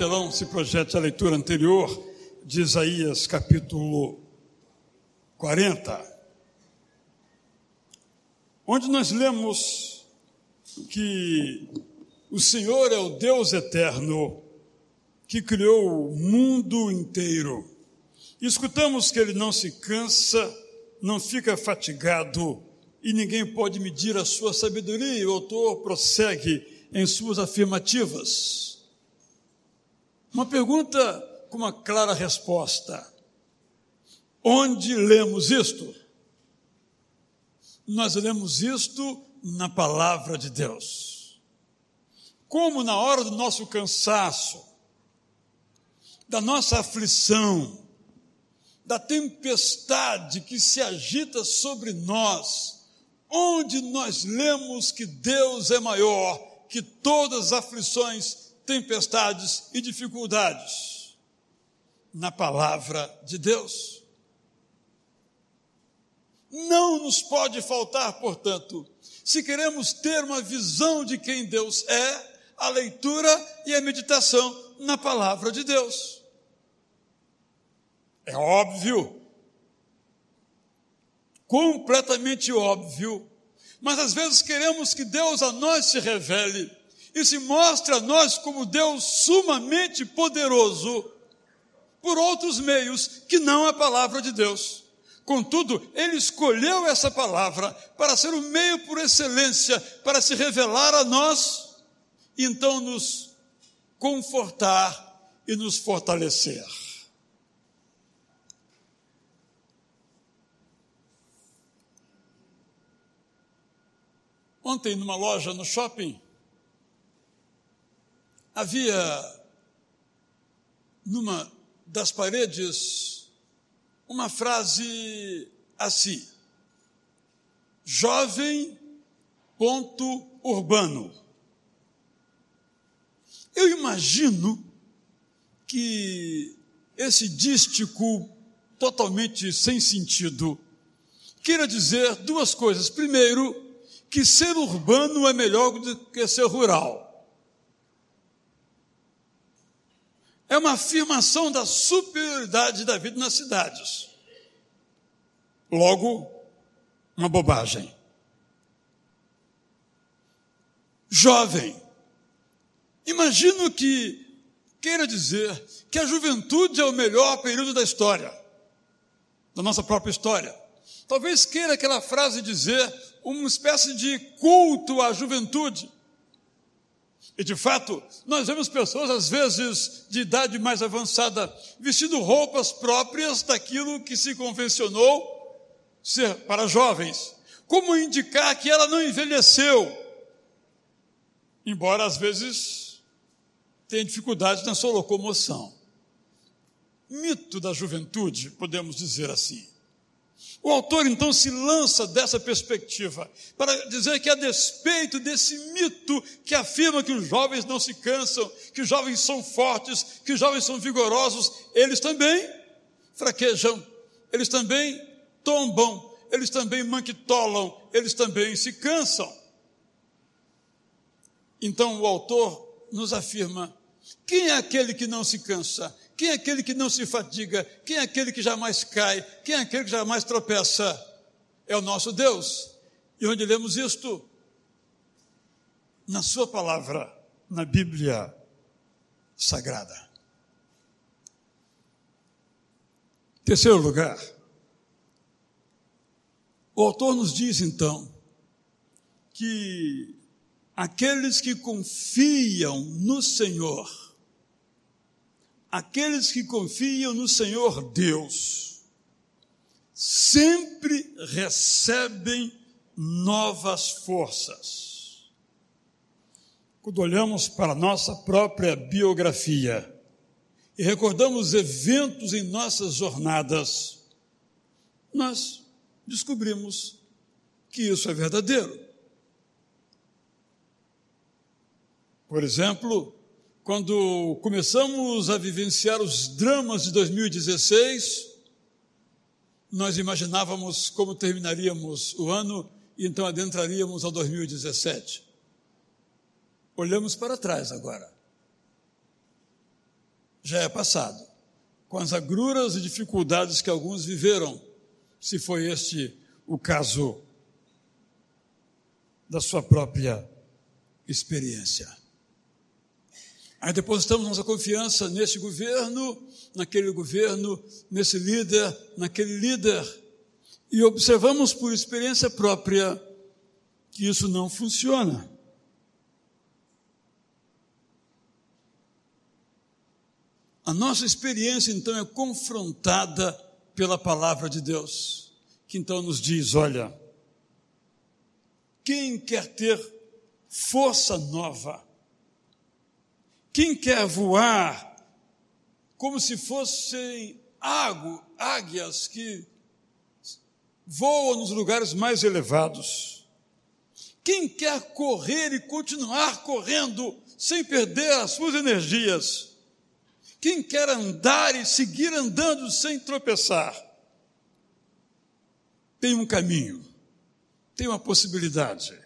telão se projete a leitura anterior de Isaías capítulo 40, onde nós lemos que o Senhor é o Deus eterno que criou o mundo inteiro. E escutamos que ele não se cansa, não fica fatigado e ninguém pode medir a sua sabedoria. O autor prossegue em suas afirmativas. Uma pergunta com uma clara resposta. Onde lemos isto? Nós lemos isto na palavra de Deus. Como na hora do nosso cansaço, da nossa aflição, da tempestade que se agita sobre nós, onde nós lemos que Deus é maior que todas as aflições, tempestades e dificuldades? Na palavra de Deus. Não nos pode faltar, portanto, se queremos ter uma visão de quem Deus é, a leitura e a meditação na palavra de Deus. É óbvio, completamente óbvio, mas às vezes queremos que Deus a nós se revele e se mostre a nós como Deus sumamente poderoso por outros meios que não a palavra de Deus. Contudo, ele escolheu essa palavra para ser o meio por excelência para se revelar a nós e então nos confortar e nos fortalecer. Ontem, numa loja no shopping, havia numa das paredes uma frase assim: jovem ponto urbano. Eu imagino que esse dístico totalmente sem sentido queira dizer duas coisas. Primeiro, que ser urbano é melhor do que ser rural. É uma afirmação da superioridade da vida nas cidades. Logo, uma bobagem. Jovem, imagino que queira dizer que a juventude é o melhor período da história, da nossa própria história. Talvez queira aquela frase dizer uma espécie de culto à juventude e de fato, nós vemos pessoas, às vezes, de idade mais avançada, vestindo roupas próprias daquilo que se convencionou ser para jovens, como indicar que ela não envelheceu, embora às vezes tenha dificuldade na sua locomoção. Mito da juventude, podemos dizer assim. O autor então se lança dessa perspectiva para dizer que, a despeito desse mito que afirma que os jovens não se cansam, que os jovens são fortes, que os jovens são vigorosos, eles também fraquejam, eles também tombam, eles também manquitolam, eles também se cansam. Então o autor nos afirma: quem é aquele que não se cansa? Quem é aquele que não se fatiga? Quem é aquele que jamais cai? Quem é aquele que jamais tropeça? É o nosso Deus. E onde lemos isto? Na Sua palavra, na Bíblia Sagrada. Terceiro lugar, o autor nos diz então que aqueles que confiam no Senhor, aqueles que confiam no Senhor Deus sempre recebem novas forças. Quando olhamos para nossa própria biografia e recordamos eventos em nossas jornadas, nós descobrimos que isso é verdadeiro. Por exemplo, quando começamos a vivenciar os dramas de 2016, nós imaginávamos como terminaríamos o ano e então adentraríamos ao 2017. Olhamos para trás agora. já é passado, com as agruras e dificuldades que alguns viveram, se foi este o caso da sua própria experiência. Aí depositamos nossa confiança nesse governo, naquele governo, nesse líder, naquele líder, e observamos por experiência própria que isso não funciona. A nossa experiência, então, é confrontada pela palavra de Deus, que então nos diz: olha, quem quer ter força nova, quem quer voar como se fossem água, águias que voam nos lugares mais elevados, quem quer correr e continuar correndo sem perder as suas energias, quem quer andar e seguir andando sem tropeçar, tem um caminho, tem uma possibilidade.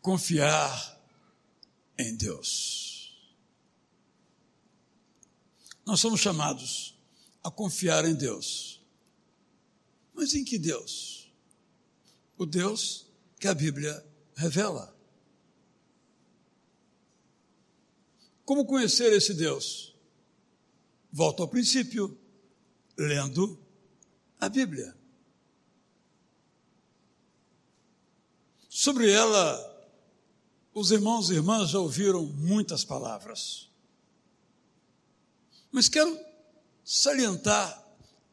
Confiar em Deus. Nós somos chamados a confiar em Deus. Mas em que Deus? O Deus que a Bíblia revela. Como conhecer esse Deus? Volto ao princípio, lendo a Bíblia. Sobre ela, os irmãos e irmãs já ouviram muitas palavras. Mas quero salientar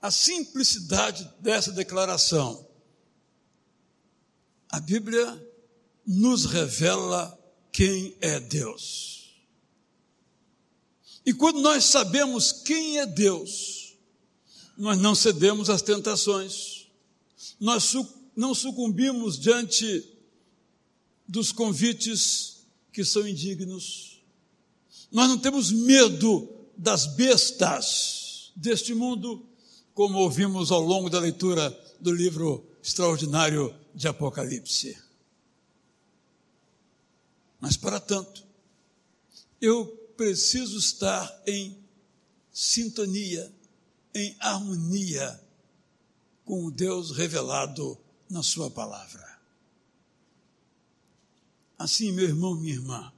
a simplicidade dessa declaração. A Bíblia nos revela quem é Deus. E quando nós sabemos quem é Deus, nós não cedemos às tentações, nós não sucumbimos diante dos convites que são indignos, nós não temos medo das bestas deste mundo, como ouvimos ao longo da leitura do livro extraordinário de Apocalipse. Mas, para tanto, eu preciso estar em sintonia, em harmonia com o Deus revelado na Sua palavra. Assim, meu irmão, minha irmã,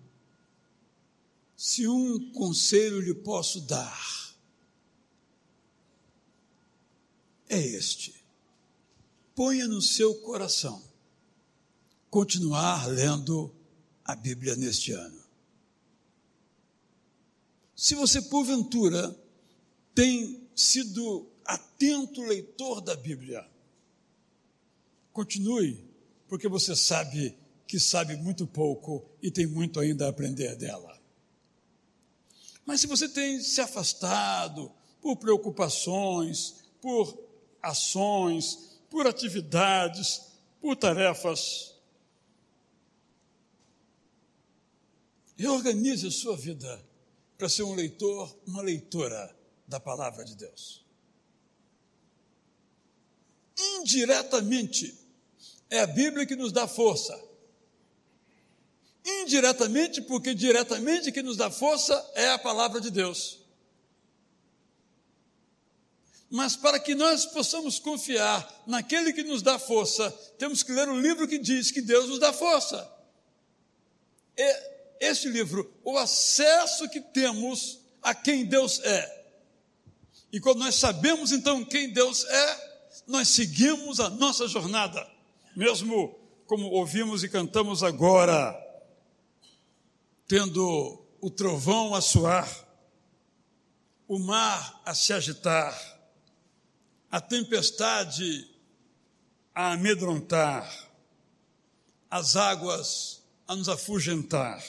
se um conselho lhe posso dar, é este: ponha no seu coração continuar lendo a Bíblia neste ano. Se você, porventura, tem sido atento leitor da Bíblia, continue, porque você sabe que sabe muito pouco e tem muito ainda a aprender dela. Mas se você tem se afastado por preocupações, por ações, por atividades, por tarefas, reorganize a sua vida para ser um leitor, uma leitora da palavra de Deus. Indiretamente, é a Bíblia que nos dá força. Indiretamente, porque diretamente que nos dá força é a palavra de Deus. Mas para que nós possamos confiar naquele que nos dá força, temos que ler o livro que diz que Deus nos dá força. E este livro o acesso que temos a quem Deus é. E quando nós sabemos então quem Deus é, nós seguimos a nossa jornada, mesmo como ouvimos e cantamos agora, tendo o trovão a soar, o mar a se agitar, a tempestade a amedrontar, as águas a nos afugentar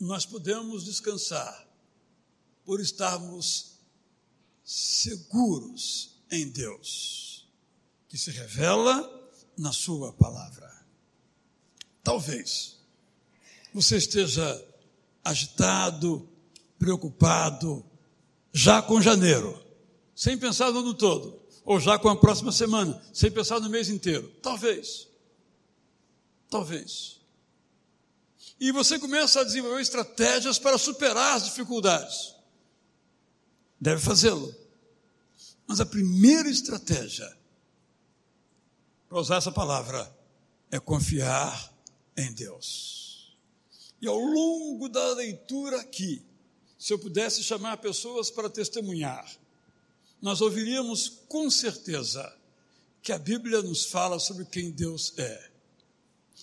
nós podemos descansar por estarmos seguros em Deus, que se revela na Sua palavra. Talvez você esteja agitado, preocupado, já com janeiro, sem pensar no ano todo, ou já com a próxima semana, sem pensar no mês inteiro. Talvez. Talvez. e você começa a desenvolver estratégias para superar as dificuldades. Deve fazê-lo. Mas a primeira estratégia, para usar essa palavra, é confiar em Deus. E ao longo da leitura aqui, se eu pudesse chamar pessoas para testemunhar, nós ouviríamos com certeza que a Bíblia nos fala sobre quem Deus é.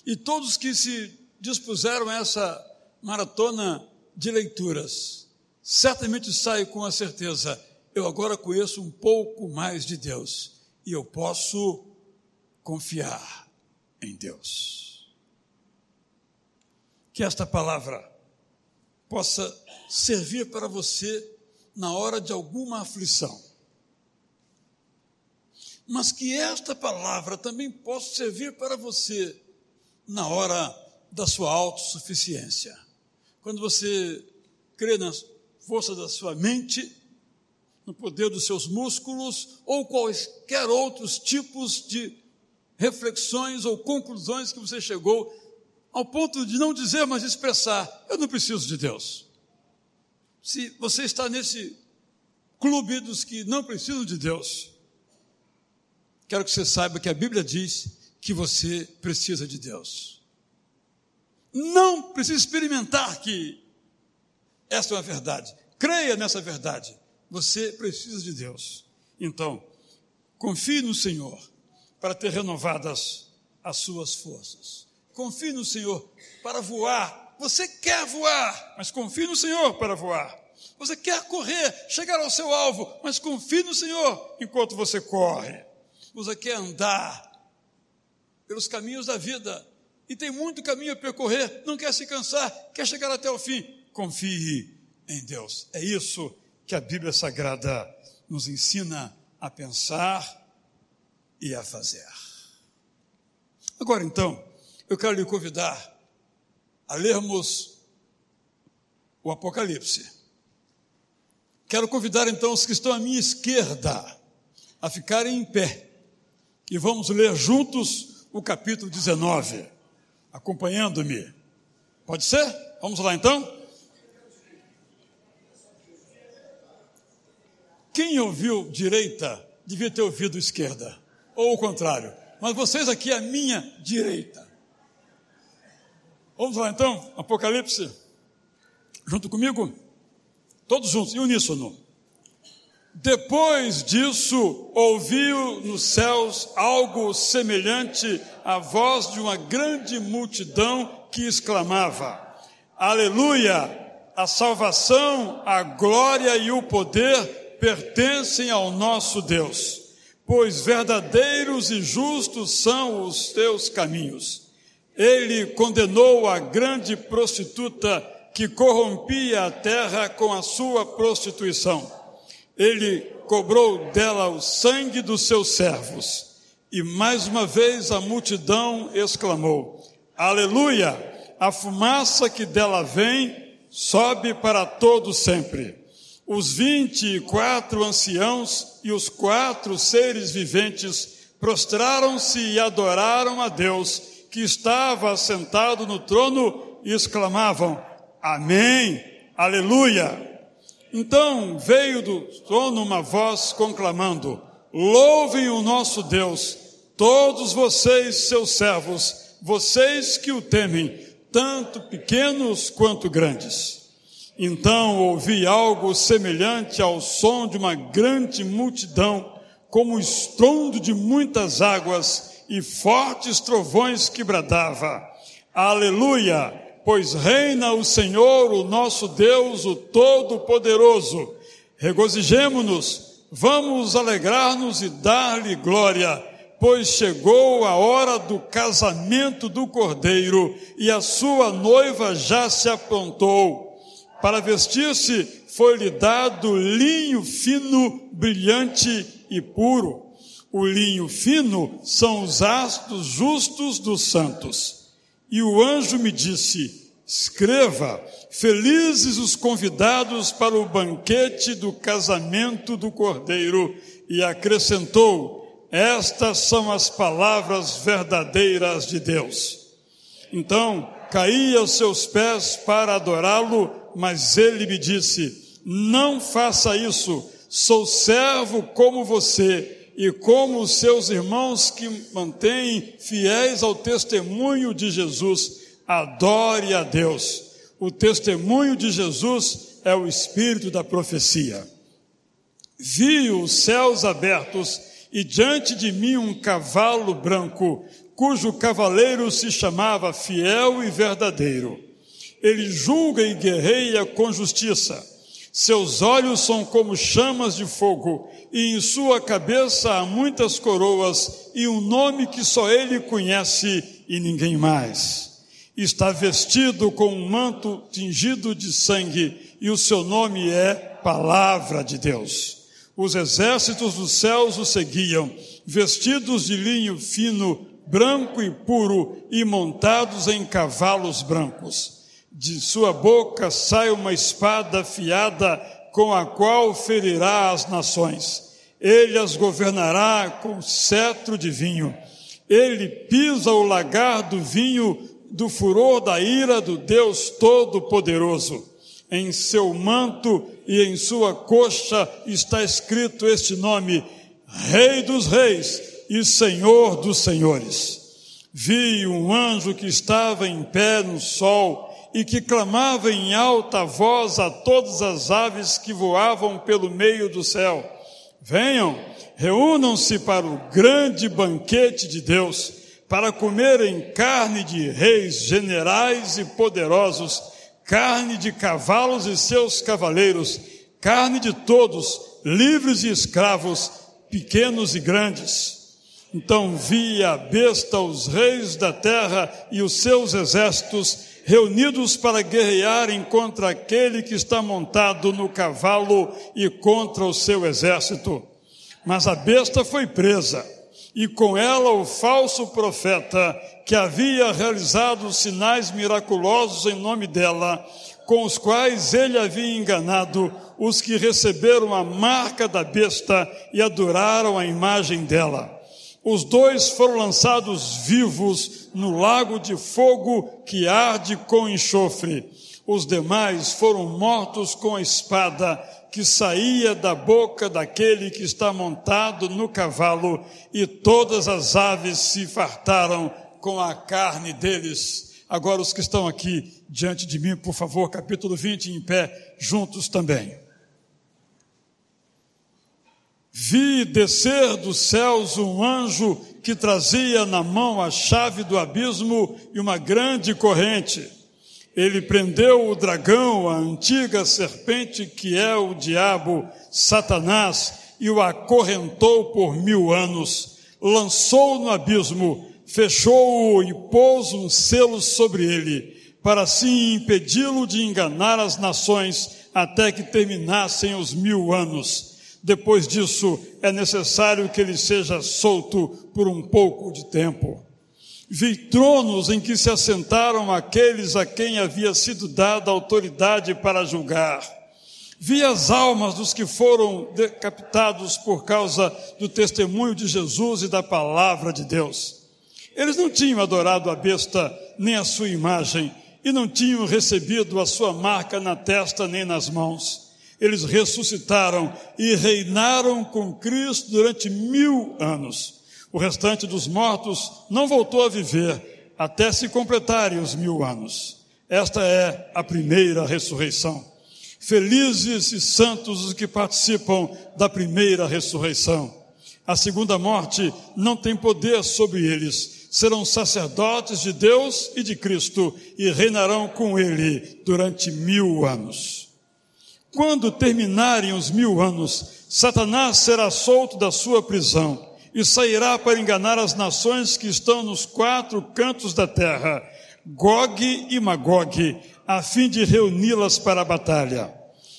E todos que se dispuseram a essa maratona de leituras, certamente saem com a certeza: eu agora conheço um pouco mais de Deus e eu posso confiar em Deus. Que esta palavra possa servir para você na hora de alguma aflição mas que esta palavra também possa servir para você na hora da sua autossuficiência. Quando você crê na força da sua mente, no poder dos seus músculos ou quaisquer outros tipos de reflexões ou conclusões que você chegou ao ponto de não dizer, mas expressar: eu não preciso de Deus. Se você está nesse clube dos que não precisam de Deus, quero que você saiba que a Bíblia diz que você precisa de Deus. Não precisa experimentar que esta é uma verdade. Creia nessa verdade. Você precisa de Deus. Então, confie no Senhor para ter renovadas as suas forças. Confie no Senhor para voar. Você quer voar, mas confie no Senhor para voar. Você quer correr, chegar ao seu alvo, mas confie no Senhor enquanto você corre você quer andar pelos caminhos da vida e tem muito caminho a percorrer, não quer se cansar, quer chegar até o fim. Confie em Deus. É isso que a Bíblia Sagrada nos ensina a pensar e a fazer. Agora então, eu quero lhe convidar a lermos o Apocalipse. Quero convidar então os que estão à minha esquerda a ficarem em pé e vamos ler juntos o capítulo 19, acompanhando-me. Pode ser? Vamos lá então? Quem ouviu direita devia ter ouvido esquerda, ou o contrário. Mas vocês aqui à minha direita. Vamos lá então, Apocalipse, junto comigo? Todos juntos, em uníssono. Depois disso, ouviu nos céus algo semelhante à voz de uma grande multidão que exclamava: Aleluia! A salvação, a glória e o poder pertencem ao nosso Deus, pois verdadeiros e justos são os teus caminhos. Ele condenou a grande prostituta que corrompia a terra com a sua prostituição ele cobrou dela o sangue dos seus servos. E mais uma vez a multidão exclamou: Aleluia! A fumaça que dela vem sobe para todo sempre. Os vinte e quatro anciãos e os quatro seres viventes prostraram-se e adoraram a Deus, que estava sentado no trono, exclamavam: Amém, Aleluia! Então veio do trono uma voz conclamando: Louvem o nosso Deus, todos vocês, seus servos, vocês que o temem, tanto pequenos quanto grandes. Então ouvi algo semelhante ao som de uma grande multidão, como o estrondo de muitas águas e fortes trovões que bradava: Aleluia! pois reina o Senhor, o nosso Deus, o Todo-Poderoso. Regozijemo-nos, vamos alegrar-nos e dar-lhe glória, pois chegou a hora do casamento do Cordeiro e a sua noiva já se aprontou. Para vestir-se foi-lhe dado linho fino, brilhante e puro. O linho fino são os astros justos dos santos. E o anjo me disse: Escreva, felizes os convidados para o banquete do casamento do cordeiro. E acrescentou: Estas são as palavras verdadeiras de Deus. Então caí aos seus pés para adorá-lo, mas ele me disse: Não faça isso, sou servo como você e como os seus irmãos que mantêm fiéis ao testemunho de Jesus. Adore a Deus. O testemunho de Jesus é o espírito da profecia. Vi os céus abertos e diante de mim um cavalo branco cujo cavaleiro se chamava Fiel e Verdadeiro. Ele julga e guerreia com justiça. Seus olhos são como chamas de fogo, e em sua cabeça há muitas coroas e um nome que só ele conhece e ninguém mais. Está vestido com um manto tingido de sangue, e o seu nome é Palavra de Deus. Os exércitos dos céus o seguiam, vestidos de linho fino, branco e puro e montados em cavalos brancos. De sua boca sai uma espada afiada com a qual ferirá as nações. Ele as governará com cetro de vinho. Ele pisa o lagar do vinho do furor da ira do Deus Todo-Poderoso. Em seu manto e em sua coxa está escrito este nome: Rei dos Reis e Senhor dos senhores. Vi um anjo que estava em pé no sol e que clamava em alta voz a todas as aves que voavam pelo meio do céu: Venham, reúnam-se para o grande banquete de Deus, para comerem carne de reis, generais e poderosos, carne de cavalos e seus cavaleiros, carne de todos, livres e escravos, pequenos e grandes. Então vi a besta, os reis da terra e os seus exércitos reunidos para guerrearem contra aquele que está montado no cavalo e contra o seu exército. Mas a besta foi presa, e com ela o falso profeta, que havia realizado sinais miraculosos em nome dela, com os quais ele havia enganado os que receberam a marca da besta e adoraram a imagem dela. Os dois foram lançados vivos no lago de fogo que arde com enxofre. Os demais foram mortos com a espada que saía da boca daquele que está montado no cavalo, e todas as aves se fartaram com a carne deles. Agora, os que estão aqui diante de mim, por favor, capítulo 20, em pé, juntos também. Vi descer dos céus um anjo que trazia na mão a chave do abismo e uma grande corrente. Ele prendeu o dragão, a antiga serpente que é o diabo, Satanás, e o acorrentou por mil anos. Lançou no abismo, fechou-o e pôs um selo sobre ele, para assim impedi-lo de enganar as nações até que terminassem os mil anos depois disso, é necessário que ele seja solto por um pouco de tempo. Vi tronos em que se assentaram aqueles a quem havia sido dada autoridade para julgar. Vi as almas dos que foram decapitados por causa do testemunho de Jesus e da palavra de Deus. Eles não tinham adorado a besta nem a sua imagem e não tinham recebido a sua marca na testa nem nas mãos eles ressuscitaram e reinaram com Cristo durante mil anos. O restante dos mortos não voltou a viver até se completarem os mil anos. Esta é a primeira ressurreição. Felizes e santos os que participam da primeira ressurreição. A segunda morte não tem poder sobre eles. Serão sacerdotes de Deus e de Cristo e reinarão com Ele durante mil anos. Quando terminarem os mil anos, Satanás será solto da sua prisão e sairá para enganar as nações que estão nos quatro cantos da terra, Gog e Magog, a fim de reuni-las para a batalha.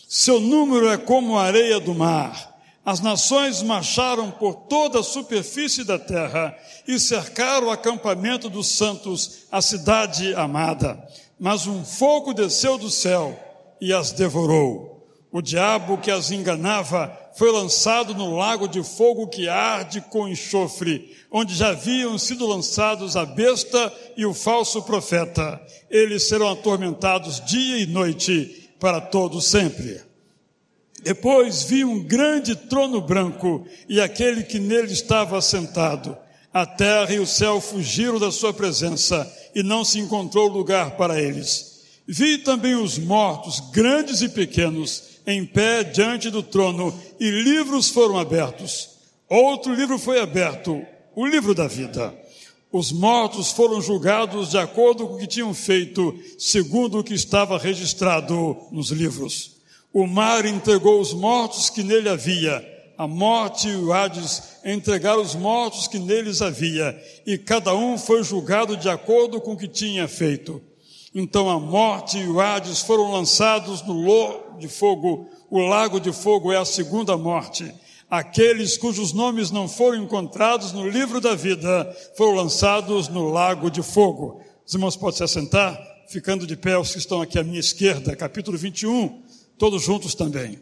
Seu número é como a areia do mar. As nações marcharam por toda a superfície da terra e cercaram o acampamento dos santos, a cidade amada. Mas um fogo desceu do céu e as devorou. O diabo que as enganava foi lançado no lago de fogo que arde com enxofre, onde já haviam sido lançados a besta e o falso profeta. Eles serão atormentados dia e noite para todo sempre. Depois vi um grande trono branco e aquele que nele estava sentado. A terra e o céu fugiram da sua presença e não se encontrou lugar para eles. Vi também os mortos, grandes e pequenos, em pé diante do trono, e livros foram abertos. Outro livro foi aberto, o livro da vida. Os mortos foram julgados de acordo com o que tinham feito, segundo o que estava registrado nos livros. O mar entregou os mortos que nele havia. A morte e o Hades entregaram os mortos que neles havia, e cada um foi julgado de acordo com o que tinha feito. Então a morte e o Hades foram lançados no lago de fogo. O lago de fogo é a segunda morte. Aqueles cujos nomes não foram encontrados no livro da vida foram lançados no lago de fogo. Os irmãos podem se assentar, ficando de pé os que estão aqui à minha esquerda, capítulo 21, todos juntos também.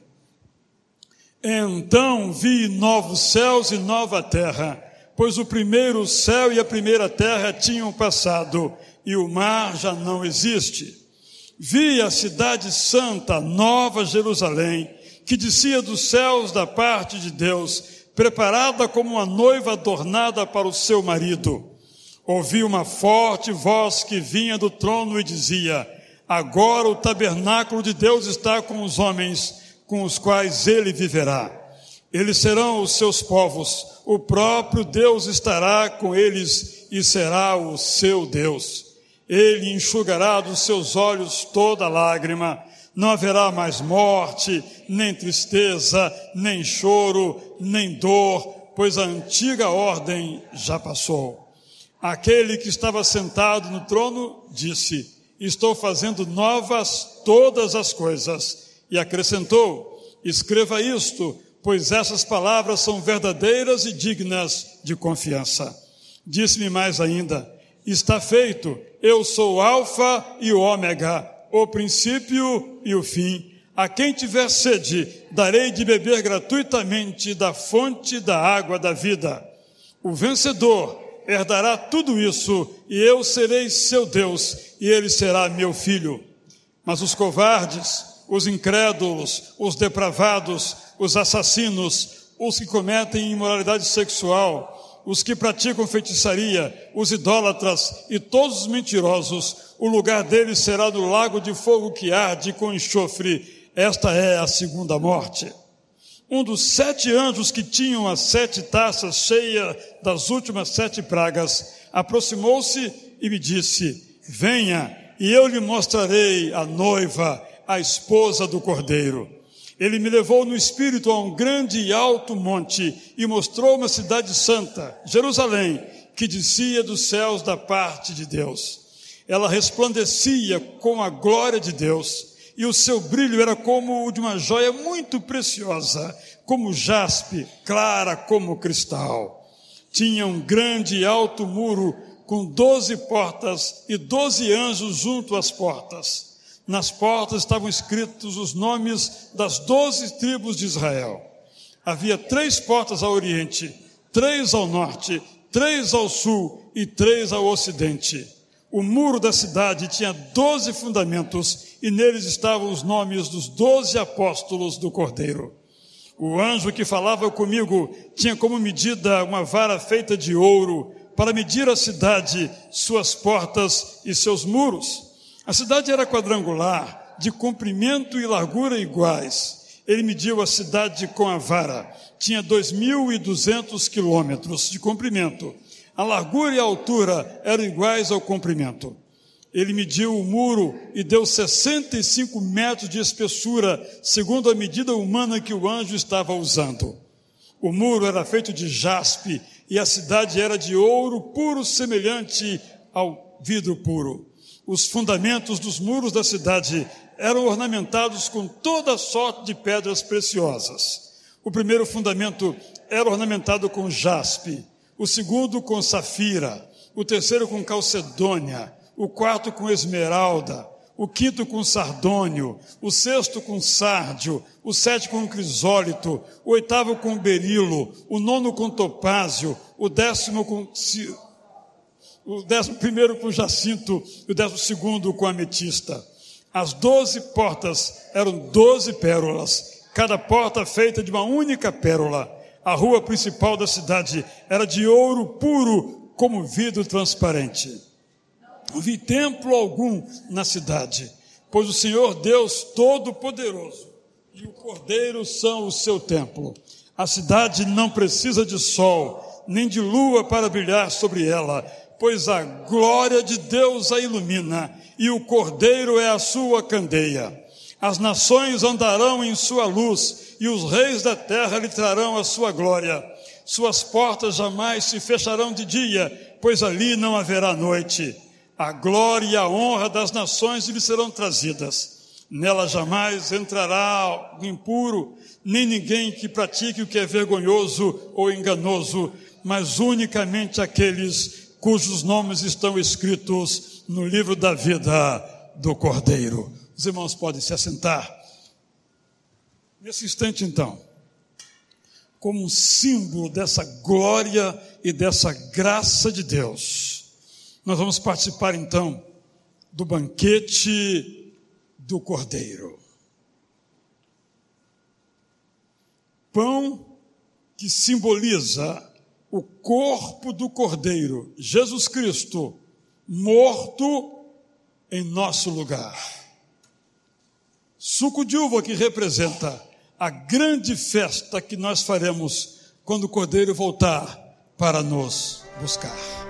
Então vi novos céus e nova terra, pois o primeiro céu e a primeira terra tinham passado e o mar já não existe. Vi a cidade santa, Nova Jerusalém, que descia dos céus da parte de Deus, preparada como uma noiva adornada para o seu marido. Ouvi uma forte voz que vinha do trono e dizia: Agora o tabernáculo de Deus está com os homens, com os quais ele viverá. Eles serão os seus povos, o próprio Deus estará com eles e será o seu Deus. Ele enxugará dos seus olhos toda lágrima, não haverá mais morte, nem tristeza, nem choro, nem dor, pois a antiga ordem já passou. Aquele que estava sentado no trono disse: Estou fazendo novas todas as coisas. E acrescentou: Escreva isto, pois essas palavras são verdadeiras e dignas de confiança. Disse-me mais ainda: Está feito eu sou o Alfa e o Ômega, o princípio e o fim. A quem tiver sede, darei de beber gratuitamente da fonte da água da vida. O vencedor herdará tudo isso, e eu serei seu Deus, e ele será meu filho. Mas os covardes, os incrédulos, os depravados, os assassinos, os que cometem imoralidade sexual, os que praticam feitiçaria, os idólatras e todos os mentirosos, o lugar deles será no lago de fogo que arde com enxofre. Esta é a segunda morte. Um dos sete anjos que tinham as sete taças cheias das últimas sete pragas aproximou-se e me disse: Venha, e eu lhe mostrarei a noiva, a esposa do cordeiro. Ele me levou no espírito a um grande e alto monte e mostrou uma cidade santa, Jerusalém, que descia dos céus da parte de Deus. Ela resplandecia com a glória de Deus e o seu brilho era como o de uma joia muito preciosa, como jaspe, clara como cristal. Tinha um grande e alto muro com doze portas e doze anjos junto às portas. Nas portas estavam escritos os nomes das doze tribos de Israel. Havia três portas ao oriente, três ao norte, três ao sul e três ao ocidente. O muro da cidade tinha doze fundamentos e neles estavam os nomes dos doze apóstolos do Cordeiro. O anjo que falava comigo tinha como medida uma vara feita de ouro para medir a cidade, suas portas e seus muros. A cidade era quadrangular, de comprimento e largura iguais. Ele mediu a cidade com a vara. Tinha 2.200 quilômetros de comprimento. A largura e a altura eram iguais ao comprimento. Ele mediu o muro e deu 65 metros de espessura, segundo a medida humana que o anjo estava usando. O muro era feito de jaspe e a cidade era de ouro puro, semelhante ao vidro puro. Os fundamentos dos muros da cidade eram ornamentados com toda sorte de pedras preciosas. O primeiro fundamento era ornamentado com jaspe, o segundo com safira, o terceiro com calcedônia, o quarto com esmeralda, o quinto com sardônio, o sexto com sárdio, o sétimo com crisólito, o oitavo com berilo, o nono com topázio, o décimo com o décimo primeiro com jacinto e o décimo segundo com ametista. As doze portas eram doze pérolas, cada porta feita de uma única pérola. A rua principal da cidade era de ouro puro, como vidro transparente. Não vi templo algum na cidade, pois o Senhor Deus Todo-Poderoso e o Cordeiro são o seu templo. A cidade não precisa de sol, nem de lua para brilhar sobre ela, pois a glória de Deus a ilumina e o Cordeiro é a sua candeia. As nações andarão em sua luz e os reis da terra lhe trarão a sua glória. Suas portas jamais se fecharão de dia, pois ali não haverá noite a glória e a honra das nações lhe serão trazidas. Nela jamais entrará o impuro, nem ninguém que pratique o que é vergonhoso ou enganoso, mas unicamente aqueles cujos nomes estão escritos no livro da vida do Cordeiro. Os irmãos podem se assentar. Nesse instante, então, como um símbolo dessa glória e dessa graça de Deus, nós vamos participar então do banquete do Cordeiro. Pão que simboliza o corpo do Cordeiro, Jesus Cristo, morto em nosso lugar. Suco de uva que representa a grande festa que nós faremos quando o Cordeiro voltar para nos buscar.